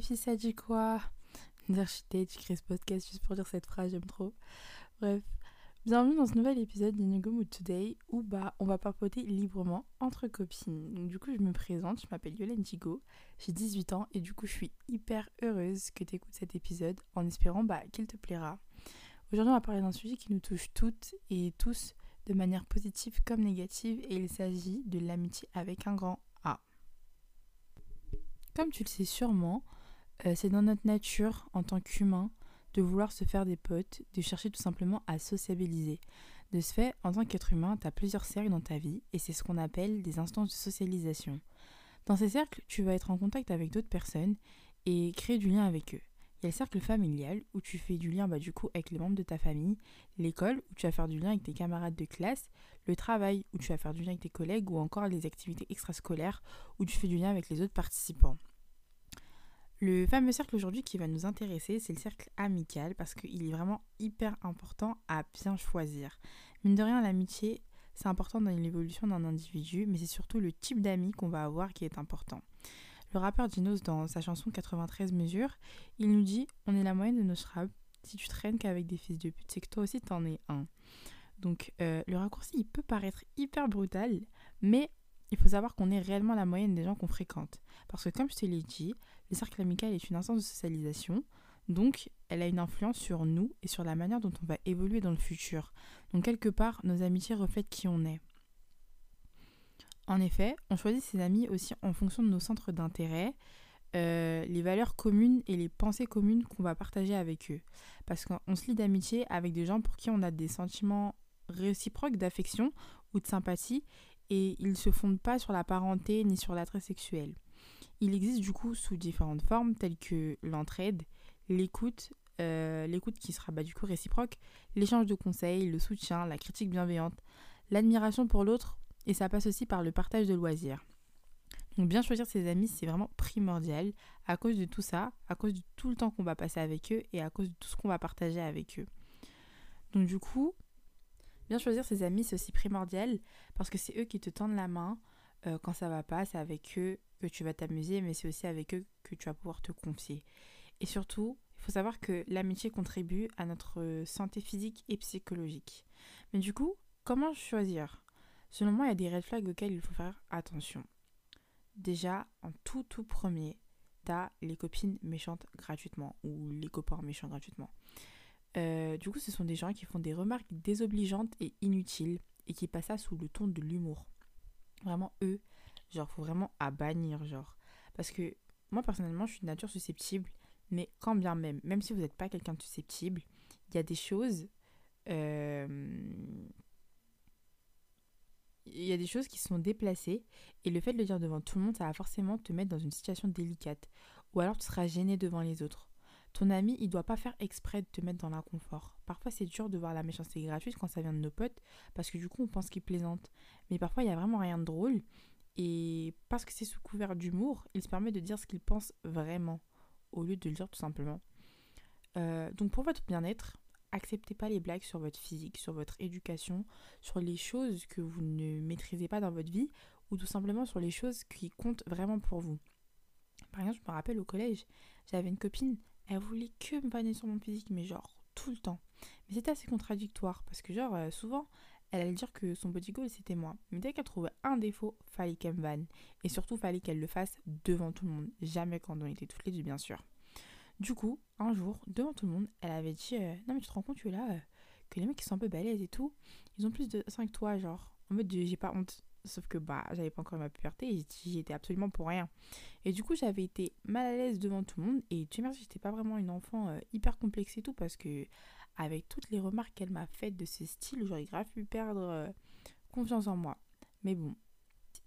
filles, ça dit quoi? Dire je crée ce podcast juste pour dire cette phrase, j'aime trop. Bref, bienvenue dans ce nouvel épisode d'Inigo Mood Today où bah on va papoter librement entre copines. Du coup, je me présente, je m'appelle Yolène Digo, j'ai 18 ans et du coup, je suis hyper heureuse que tu écoutes cet épisode en espérant bah qu'il te plaira. Aujourd'hui, on va parler d'un sujet qui nous touche toutes et tous de manière positive comme négative et il s'agit de l'amitié avec un grand comme tu le sais sûrement, euh, c'est dans notre nature en tant qu'humain de vouloir se faire des potes, de chercher tout simplement à sociabiliser. De ce fait, en tant qu'être humain, tu as plusieurs cercles dans ta vie et c'est ce qu'on appelle des instances de socialisation. Dans ces cercles, tu vas être en contact avec d'autres personnes et créer du lien avec eux. Il y a le cercle familial où tu fais du lien bah, du coup avec les membres de ta famille, l'école où tu vas faire du lien avec tes camarades de classe, le travail où tu vas faire du lien avec tes collègues ou encore les activités extrascolaires où tu fais du lien avec les autres participants. Le fameux cercle aujourd'hui qui va nous intéresser, c'est le cercle amical parce qu'il est vraiment hyper important à bien choisir. Mine de rien, l'amitié, c'est important dans l'évolution d'un individu, mais c'est surtout le type d'amis qu'on va avoir qui est important. Le rappeur Dinos, dans sa chanson 93 mesures, il nous dit On est la moyenne de nos scraps. Si tu traînes qu'avec des fils de pute, c'est que toi aussi t'en es un. Donc euh, le raccourci, il peut paraître hyper brutal, mais il faut savoir qu'on est réellement la moyenne des gens qu'on fréquente. Parce que comme je te l'ai dit, le cercle amical est une instance de socialisation, donc elle a une influence sur nous et sur la manière dont on va évoluer dans le futur. Donc quelque part, nos amitiés reflètent qui on est. En effet, on choisit ses amis aussi en fonction de nos centres d'intérêt, euh, les valeurs communes et les pensées communes qu'on va partager avec eux. Parce qu'on se lie d'amitié avec des gens pour qui on a des sentiments réciproques d'affection ou de sympathie et ils ne se fondent pas sur la parenté ni sur l'attrait sexuel. Il existe du coup sous différentes formes telles que l'entraide, l'écoute, euh, l'écoute qui sera bah, du coup réciproque, l'échange de conseils, le soutien, la critique bienveillante, l'admiration pour l'autre et ça passe aussi par le partage de loisirs. Donc bien choisir ses amis, c'est vraiment primordial à cause de tout ça, à cause de tout le temps qu'on va passer avec eux et à cause de tout ce qu'on va partager avec eux. Donc du coup, bien choisir ses amis, c'est aussi primordial parce que c'est eux qui te tendent la main euh, quand ça va pas, c'est avec eux que tu vas t'amuser, mais c'est aussi avec eux que tu vas pouvoir te confier. Et surtout, il faut savoir que l'amitié contribue à notre santé physique et psychologique. Mais du coup, comment choisir? Selon moi, il y a des red flags auxquels il faut faire attention. Déjà, en tout tout premier, t'as les copines méchantes gratuitement ou les copains méchants gratuitement. Euh, du coup, ce sont des gens qui font des remarques désobligeantes et inutiles et qui passent ça sous le ton de l'humour. Vraiment, eux, genre, faut vraiment à bannir, genre. Parce que moi, personnellement, je suis de nature susceptible, mais quand bien même, même si vous n'êtes pas quelqu'un de susceptible, il y a des choses euh, il y a des choses qui sont déplacées et le fait de le dire devant tout le monde, ça va forcément te mettre dans une situation délicate. Ou alors tu seras gêné devant les autres. Ton ami, il doit pas faire exprès de te mettre dans l'inconfort. Parfois, c'est dur de voir la méchanceté gratuite quand ça vient de nos potes, parce que du coup, on pense qu'ils plaisantent. Mais parfois, il y a vraiment rien de drôle. Et parce que c'est sous couvert d'humour, il se permet de dire ce qu'il pense vraiment, au lieu de le dire tout simplement. Euh, donc, pour votre bien-être, acceptez pas les blagues sur votre physique, sur votre éducation, sur les choses que vous ne maîtrisez pas dans votre vie ou tout simplement sur les choses qui comptent vraiment pour vous. Par exemple, je me rappelle au collège, j'avais une copine, elle voulait que me vanner sur mon physique, mais genre tout le temps. Mais c'était assez contradictoire parce que genre euh, souvent elle allait dire que son body goal c'était moi. Mais dès qu'elle trouvait un défaut, fallait qu'elle me vanne. Et surtout, fallait qu'elle le fasse devant tout le monde. Jamais quand on était toutes les deux, bien sûr. Du coup, un jour, devant tout le monde, elle avait dit euh, Non, mais tu te rends compte, tu es là, euh, que les mecs qui sont un peu balèzes et tout, ils ont plus de 5 que toi, genre. En mode, j'ai pas honte. Sauf que bah, j'avais pas encore ma puberté et j'y étais absolument pour rien. Et du coup, j'avais été mal à l'aise devant tout le monde. Et tu merci, j'étais pas vraiment une enfant euh, hyper complexe et tout parce que, avec toutes les remarques qu'elle m'a faites de ce style, j'aurais grave pu perdre confiance en moi. Mais bon,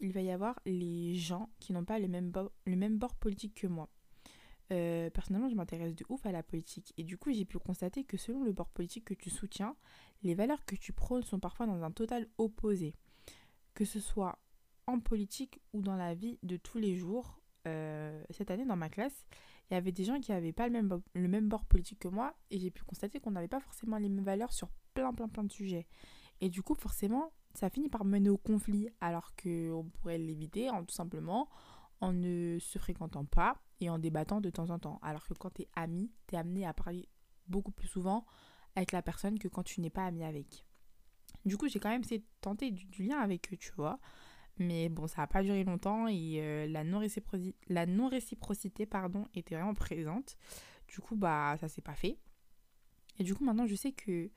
il va y avoir les gens qui n'ont pas le même, le bord politique que moi. Euh, personnellement, je m'intéresse de ouf à la politique. Et du coup, j'ai pu constater que selon le bord politique que tu soutiens, les valeurs que tu prônes sont parfois dans un total opposé. Que ce soit en politique ou dans la vie de tous les jours. Euh, cette année, dans ma classe, il y avait des gens qui n'avaient pas le même, le même bord politique que moi. Et j'ai pu constater qu'on n'avait pas forcément les mêmes valeurs sur plein, plein, plein de sujets. Et du coup, forcément, ça finit par mener au conflit. Alors qu'on pourrait l'éviter en tout simplement en ne se fréquentant pas et en débattant de temps en temps. Alors que quand tu es ami, tu es amené à parler beaucoup plus souvent avec la personne que quand tu n'es pas ami avec. Du coup, j'ai quand même essayé de tenter du, lien avec eux, tu vois. Mais bon, ça n'a pas duré longtemps et euh, la non-réciprocité non pardon, était vraiment présente. Du coup, bah, ça s'est pas fait. Et du coup, maintenant, je sais que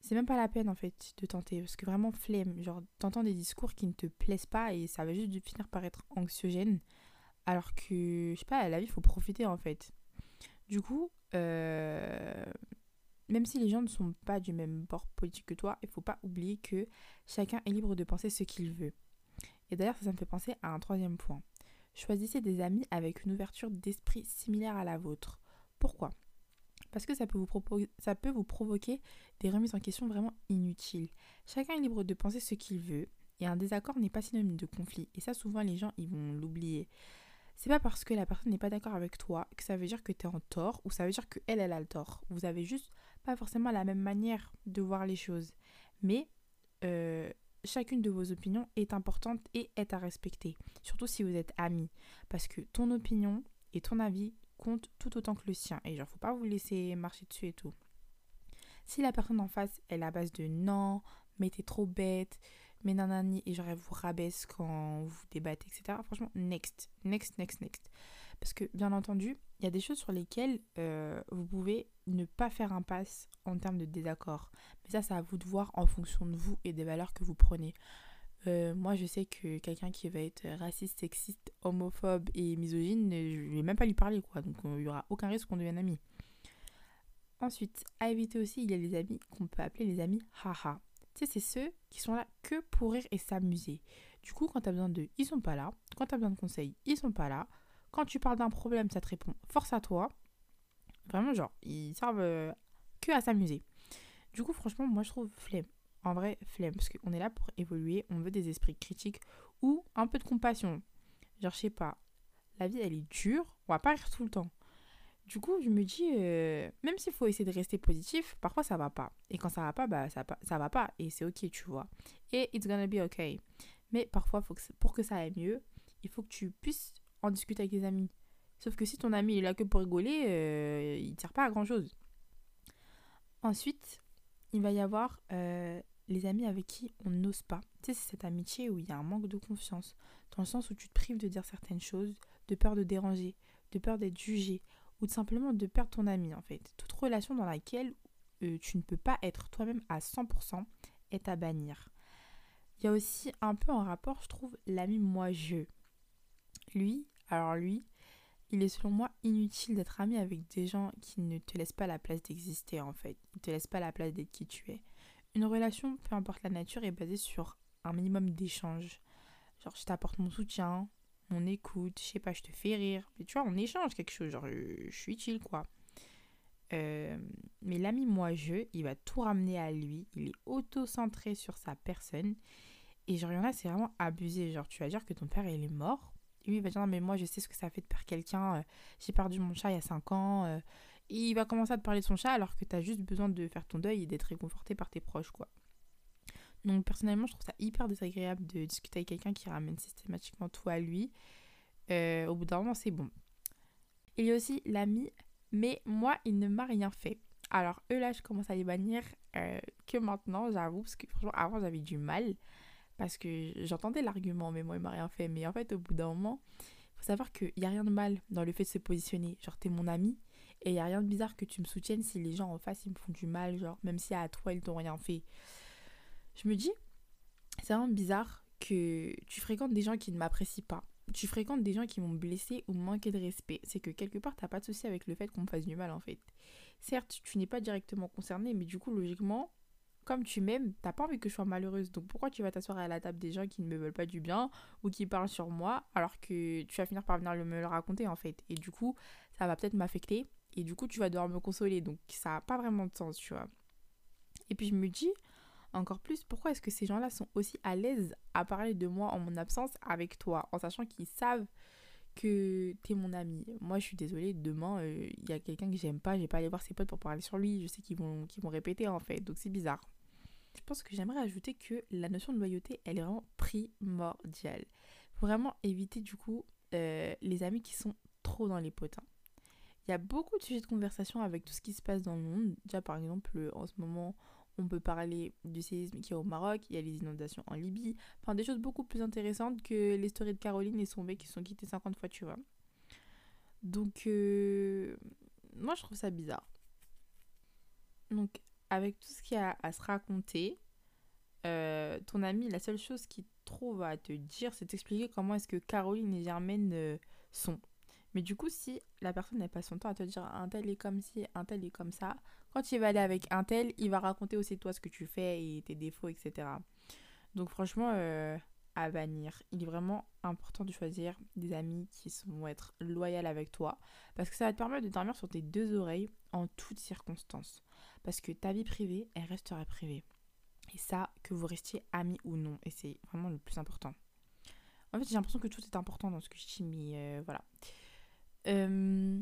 c'est même pas la peine, en fait, de tenter. Parce que vraiment, flemme. Genre, t'entends des discours qui ne te plaisent pas et ça va juste finir par être anxiogène. Alors que, je sais pas, la vie, il faut profiter, en fait. Du coup, euh, même si les gens ne sont pas du même bord politique que toi, il faut pas oublier que chacun est libre de penser ce qu'il veut. Et d'ailleurs, ça, ça me fait penser à un troisième point. Choisissez des amis avec une ouverture d'esprit similaire à la vôtre. Pourquoi? Parce que ça peut, vous ça peut vous provoquer des remises en question vraiment inutiles. Chacun est libre de penser ce qu'il veut, et un désaccord n'est pas synonyme de conflit. Et ça, souvent, les gens, ils vont l'oublier. C'est pas parce que la personne n'est pas d'accord avec toi que ça veut dire que tu es en tort ou ça veut dire qu'elle, elle a le tort. Vous avez juste pas forcément la même manière de voir les choses. Mais euh, chacune de vos opinions est importante et est à respecter. Surtout si vous êtes amis. Parce que ton opinion et ton avis comptent tout autant que le sien. Et genre, faut pas vous laisser marcher dessus et tout. Si la personne en face est à base de non, mais t'es trop bête, mais nanani, et genre vous rabaisse quand vous débattez, etc. Franchement, next, next, next, next. Parce que, bien entendu, il y a des choses sur lesquelles euh, vous pouvez ne pas faire un passe en termes de désaccord. Mais ça, c'est à vous de voir en fonction de vous et des valeurs que vous prenez. Euh, moi, je sais que quelqu'un qui va être raciste, sexiste, homophobe et misogyne, je vais même pas lui parler, quoi. Donc, euh, il n'y aura aucun risque qu'on devienne amis. Ensuite, à éviter aussi, il y a les amis qu'on peut appeler les amis haha. Tu sais, c'est ceux qui sont là que pour rire et s'amuser. Du coup, quand tu as besoin d'eux, ils sont pas là. Quand tu as besoin de conseils, ils sont pas là. Quand tu parles d'un problème, ça te répond force à toi. Vraiment, genre, ils servent euh, que à s'amuser. Du coup, franchement, moi, je trouve flemme. En vrai, flemme. Parce qu'on est là pour évoluer. On veut des esprits critiques ou un peu de compassion. Genre, je sais pas. La vie, elle est dure. On va pas rire tout le temps. Du coup, je me dis, euh, même s'il faut essayer de rester positif, parfois ça va pas. Et quand ça va pas, bah ça, ça va pas. Et c'est ok, tu vois. Et it's gonna be ok. Mais parfois, pour que ça aille mieux, il faut que tu puisses en discuter avec tes amis. Sauf que si ton ami est là que pour rigoler, euh, il ne sert pas à grand chose. Ensuite, il va y avoir euh, les amis avec qui on n'ose pas. Tu sais, c'est cette amitié où il y a un manque de confiance, dans le sens où tu te prives de dire certaines choses, de peur de déranger, de peur d'être jugé, ou simplement de perdre ton ami en fait. Toute relation dans laquelle euh, tu ne peux pas être toi-même à 100% est à bannir. Il y a aussi un peu en rapport, je trouve, l'ami moi-je. Lui, alors lui, il est selon moi inutile d'être ami avec des gens qui ne te laissent pas la place d'exister en fait. Ne te laissent pas la place d'être qui tu es. Une relation, peu importe la nature, est basée sur un minimum d'échange. Genre, je t'apporte mon soutien, mon écoute, je sais pas, je te fais rire. Mais tu vois, on échange quelque chose. Genre, je, suis utile quoi. Euh, mais l'ami moi-je, il va tout ramener à lui. Il est auto-centré sur sa personne. Et genre, il y en a, c'est vraiment abusé. Genre, tu vas dire que ton père, il est mort lui, il va dire non, mais moi, je sais ce que ça fait de perdre quelqu'un. Euh, j'ai perdu mon chat il y a 5 ans. Euh. et il va commencer à te parler de son chat alors que tu as juste besoin de faire ton deuil et d'être réconforté par tes proches, quoi. Donc, personnellement, je trouve ça hyper désagréable de discuter avec quelqu'un qui ramène systématiquement tout à lui. Euh, au bout d'un moment, c'est bon. Il y a aussi l'ami, mais moi, il ne m'a rien fait. Alors, eux, là, je commence à les bannir que maintenant, j'avoue, parce que franchement, avant, j'avais du mal. Parce que j'entendais l'argument, mais moi, il m'a rien fait. Mais en fait, au bout d'un moment, il faut savoir qu'il n'y a rien de mal dans le fait de se positionner. Genre, t'es mon ami, et il n'y a rien de bizarre que tu me soutiennes si les gens en face, ils me font du mal, genre, même si à toi, ils t'ont rien fait. Je me dis, c'est vraiment bizarre que tu fréquentes des gens qui ne m'apprécient pas. Tu fréquentes des gens qui m'ont blessé ou manqué de respect. C'est que quelque part, t'as pas de souci avec le fait qu'on me fasse du mal, en fait. Certes, tu n'es pas directement concerné, mais du coup, logiquement, comme tu m'aimes, t'as pas envie que je sois malheureuse. Donc pourquoi tu vas t'asseoir à la table des gens qui ne me veulent pas du bien ou qui parlent sur moi alors que tu vas finir par venir me le raconter en fait? Et du coup, ça va peut-être m'affecter et du coup, tu vas devoir me consoler. Donc ça n'a pas vraiment de sens, tu vois. Et puis je me dis encore plus, pourquoi est-ce que ces gens-là sont aussi à l'aise à parler de moi en mon absence avec toi, en sachant qu'ils savent que t'es mon ami? Moi, je suis désolée, demain, euh, il y a quelqu'un que j'aime pas, j'ai pas aller voir ses potes pour parler sur lui, je sais qu'ils vont, répéter en fait, donc c'est bizarre. Je pense que j'aimerais ajouter que la notion de loyauté, elle est vraiment primordiale. Faut vraiment éviter du coup euh, les amis qui sont trop dans les potins. Il y a beaucoup de sujets de conversation avec tout ce qui se passe dans le monde. Déjà, par exemple, en ce moment, on peut parler du séisme qui est au Maroc, il y a les inondations en Libye. Enfin, des choses beaucoup plus intéressantes que les stories de Caroline et son mec qui sont quittés 50 fois, tu vois. Donc, euh, moi, je trouve ça bizarre. Donc, avec tout ce qu'il y a à se raconter, euh, ton ami, la seule chose qu'il trouve à te dire, c'est t'expliquer comment est-ce que Caroline et Germaine euh, sont. Mais du coup, si la personne n'a pas son temps à te dire un tel est comme ci, un tel est comme ça, quand il va aller avec un tel, il va raconter aussi toi ce que tu fais et tes défauts, etc. Donc franchement, euh, à bannir. Il est vraiment important de choisir des amis qui vont être loyaux avec toi parce que ça va te permettre de dormir sur tes deux oreilles en toutes circonstances. Parce que ta vie privée, elle restera privée. Et ça, que vous restiez amis ou non. Et c'est vraiment le plus important. En fait, j'ai l'impression que tout est important dans ce que je dis, mais euh, voilà. Euh,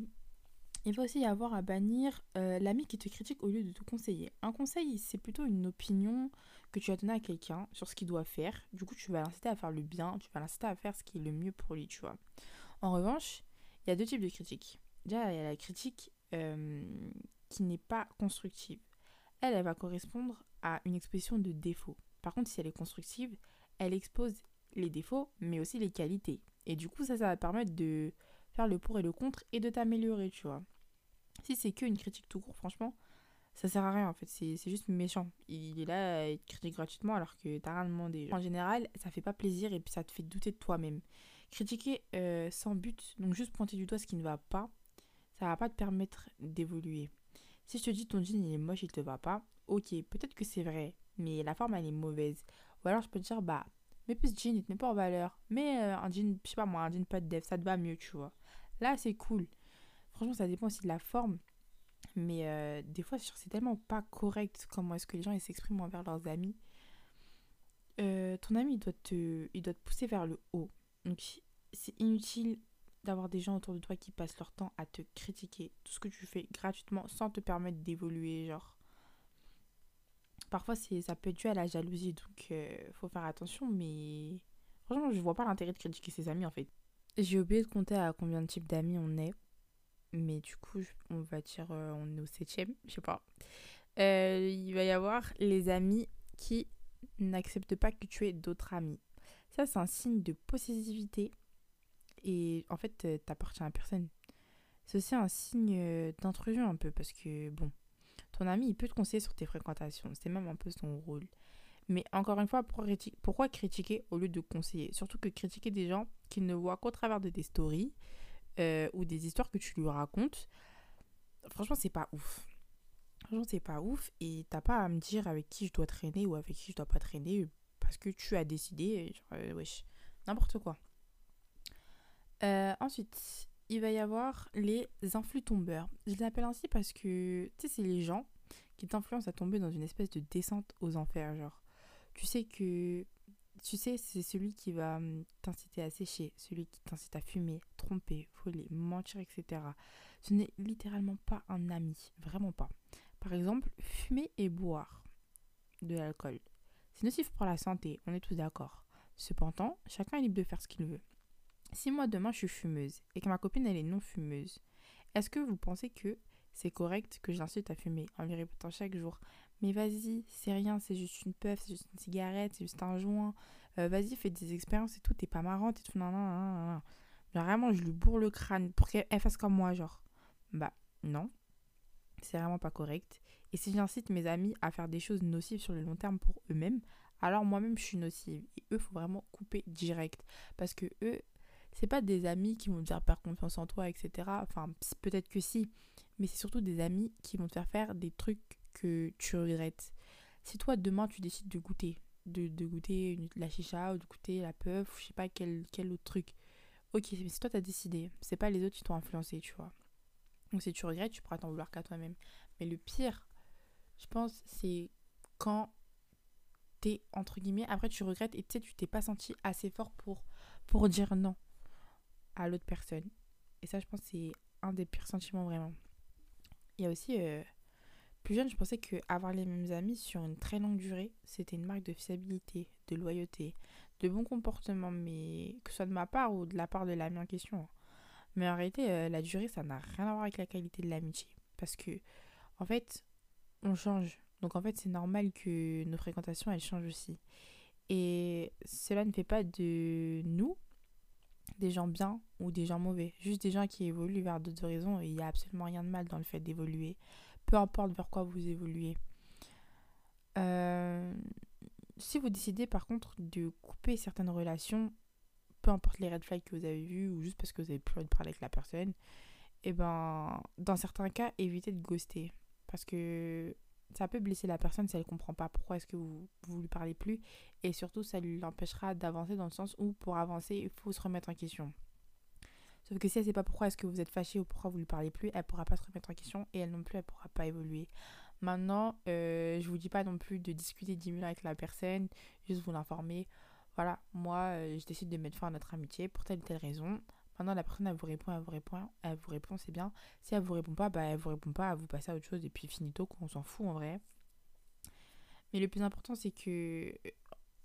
il va aussi y avoir à bannir euh, l'ami qui te critique au lieu de te conseiller. Un conseil, c'est plutôt une opinion que tu as donnée à quelqu'un sur ce qu'il doit faire. Du coup, tu vas l'inciter à faire le bien, tu vas l'inciter à faire ce qui est le mieux pour lui, tu vois. En revanche, il y a deux types de critiques. Déjà, il y a la critique qui n'est pas constructive. Elle, elle va correspondre à une exposition de défauts. Par contre, si elle est constructive, elle expose les défauts, mais aussi les qualités. Et du coup, ça, ça va permettre de faire le pour et le contre et de t'améliorer, tu vois. Si c'est que une critique tout court, franchement, ça sert à rien en fait. C'est juste méchant. Il est là, il te critique gratuitement alors que t'as rien demandé. En général, ça fait pas plaisir et puis ça te fait douter de toi-même. Critiquer euh, sans but, donc juste pointer du doigt ce qui ne va pas, ça va pas te permettre d'évoluer. Si je te dis ton jean il est moche, il te va pas, ok, peut-être que c'est vrai, mais la forme elle est mauvaise. Ou alors je peux te dire, bah, mais plus jean, il te met pas en valeur. Mais euh, un jean, je sais pas moi, un jean pas de dev, ça te va mieux, tu vois. Là, c'est cool. Franchement, ça dépend aussi de la forme. Mais euh, des fois, c'est tellement pas correct comment est-ce que les gens s'expriment envers leurs amis. Euh, ton ami, il doit, te, il doit te pousser vers le haut. Donc, c'est inutile d'avoir des gens autour de toi qui passent leur temps à te critiquer tout ce que tu fais gratuitement sans te permettre d'évoluer. Genre, parfois ça peut être dû à la jalousie, donc euh, faut faire attention. Mais franchement, je vois pas l'intérêt de critiquer ses amis en fait. J'ai oublié de compter à combien de types d'amis on est. Mais du coup, on va dire euh, on est au septième, je sais pas. Euh, il va y avoir les amis qui n'acceptent pas que tu aies d'autres amis. Ça, c'est un signe de possessivité. Et en fait, t'appartiens à personne. C'est aussi un signe d'intrusion un peu parce que, bon, ton ami, il peut te conseiller sur tes fréquentations. C'est même un peu son rôle. Mais encore une fois, pourquoi critiquer au lieu de conseiller? Surtout que critiquer des gens qui ne voient qu'au travers de tes stories euh, ou des histoires que tu lui racontes, franchement, c'est pas ouf. Franchement, c'est pas ouf. Et t'as pas à me dire avec qui je dois traîner ou avec qui je dois pas traîner parce que tu as décidé. Genre, euh, n'importe quoi. Euh, ensuite, il va y avoir les influx tombeurs. Je les appelle ainsi parce que, tu sais, c'est les gens qui t'influencent à tomber dans une espèce de descente aux enfers. Genre, tu sais que. Tu sais, c'est celui qui va hum, t'inciter à sécher, celui qui t'incite à fumer, tromper, voler, mentir, etc. Ce n'est littéralement pas un ami, vraiment pas. Par exemple, fumer et boire de l'alcool. C'est nocif pour la santé, on est tous d'accord. Cependant, chacun est libre de faire ce qu'il veut. Si moi demain je suis fumeuse et que ma copine elle est non fumeuse, est-ce que vous pensez que c'est correct que j'incite à fumer en lui répétant chaque jour? Mais vas-y, c'est rien, c'est juste une puff, c'est juste une cigarette, c'est juste un joint. Euh, vas-y, fais des expériences et tout, t'es pas marrante et tout. Non, non, non, non. Genre vraiment, je lui bourre le crâne pour qu'elle fasse comme moi, genre. Bah, non. C'est vraiment pas correct. Et si j'incite mes amis à faire des choses nocives sur le long terme pour eux-mêmes, alors moi-même je suis nocive. Et eux, faut vraiment couper direct. Parce que eux, c'est pas des amis qui vont te faire perdre confiance en toi, etc. Enfin, peut-être que si, mais c'est surtout des amis qui vont te faire faire des trucs que tu regrettes. Si toi, demain, tu décides de goûter, de, goûter la chicha ou de goûter la ou je sais pas quel, quel autre truc, ok, mais si toi, t'as décidé, c'est pas les autres qui t'ont influencé, tu vois. Donc si tu regrettes, tu pourras t'en vouloir qu'à toi-même. Mais le pire, je pense, c'est quand t'es, entre guillemets, après tu regrettes et tu sais, tu t'es pas senti assez fort pour, pour dire non à l'autre personne. Et ça, je pense, c'est un des pires sentiments vraiment. Il y a aussi, euh, jeune, je pensais que avoir les mêmes amis sur une très longue durée, c'était une marque de fiabilité, de loyauté, de bon comportement, mais que ce soit de ma part ou de la part de l'ami en question. Mais en réalité, euh, la durée, ça n'a rien à voir avec la qualité de l'amitié. Parce que, en fait, on change. Donc, en fait, c'est normal que nos fréquentations, elles changent aussi. Et cela ne fait pas de nous des gens bien ou des gens mauvais. Juste des gens qui évoluent vers d'autres horizons. Et il n'y a absolument rien de mal dans le fait d'évoluer. Peu importe vers quoi vous évoluez. Euh, si vous décidez par contre de couper certaines relations, peu importe les red flags que vous avez vus ou juste parce que vous avez plus envie de parler avec la personne, et eh ben dans certains cas, évitez de ghoster. Parce que ça peut blesser la personne si elle comprend pas pourquoi est-ce que vous, vous lui parlez plus. Et surtout, ça lui empêchera d'avancer dans le sens où pour avancer, il faut se remettre en question. Sauf que si elle sait pas pourquoi est-ce que vous êtes fâché ou pourquoi vous lui parlez plus, elle pourra pas se remettre en question et elle non plus, elle pourra pas évoluer. Maintenant, euh, je vous dis pas non plus de discuter 10 minutes avec la personne, juste vous l'informer. Voilà, moi, euh, je décide de mettre fin à notre amitié pour telle ou telle raison. Maintenant, la personne, elle vous répond, elle vous répond, elle vous répond, c'est bien. Si elle vous répond pas, bah, elle vous répond pas, elle vous passe à autre chose et puis finito, on s'en fout en vrai. Mais le plus important, c'est que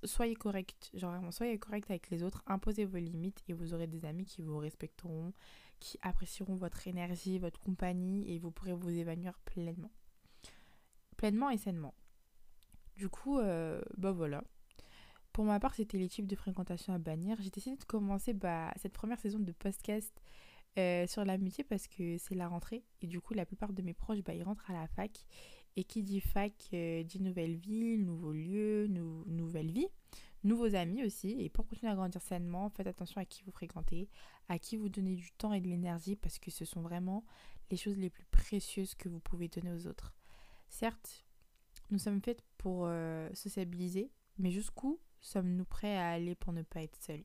soyez correct, genre vraiment, soyez correct avec les autres, imposez vos limites et vous aurez des amis qui vous respecteront, qui apprécieront votre énergie, votre compagnie et vous pourrez vous évanouir pleinement pleinement et sainement. Du coup, euh, bah voilà. Pour ma part, c'était les types de fréquentation à bannir. J'ai décidé de commencer bah, cette première saison de podcast euh, sur l'amitié parce que c'est la rentrée. Et du coup, la plupart de mes proches, bah, ils rentrent à la fac. Et qui dit fac euh, dit nouvelle ville, nouveau lieu, nouvelle vie, nouveaux amis aussi. Et pour continuer à grandir sainement, faites attention à qui vous fréquentez, à qui vous donnez du temps et de l'énergie parce que ce sont vraiment les choses les plus précieuses que vous pouvez donner aux autres. Certes, nous sommes faits pour euh, sociabiliser, mais jusqu'où sommes-nous prêts à aller pour ne pas être seuls?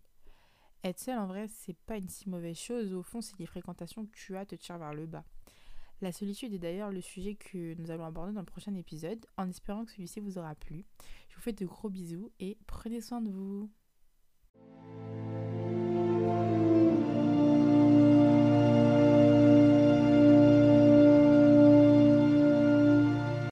Être seul, en vrai, c'est pas une si mauvaise chose. Au fond, c'est les fréquentations que tu as te tirent vers le bas. La solitude est d'ailleurs le sujet que nous allons aborder dans le prochain épisode, en espérant que celui-ci vous aura plu. Je vous fais de gros bisous et prenez soin de vous.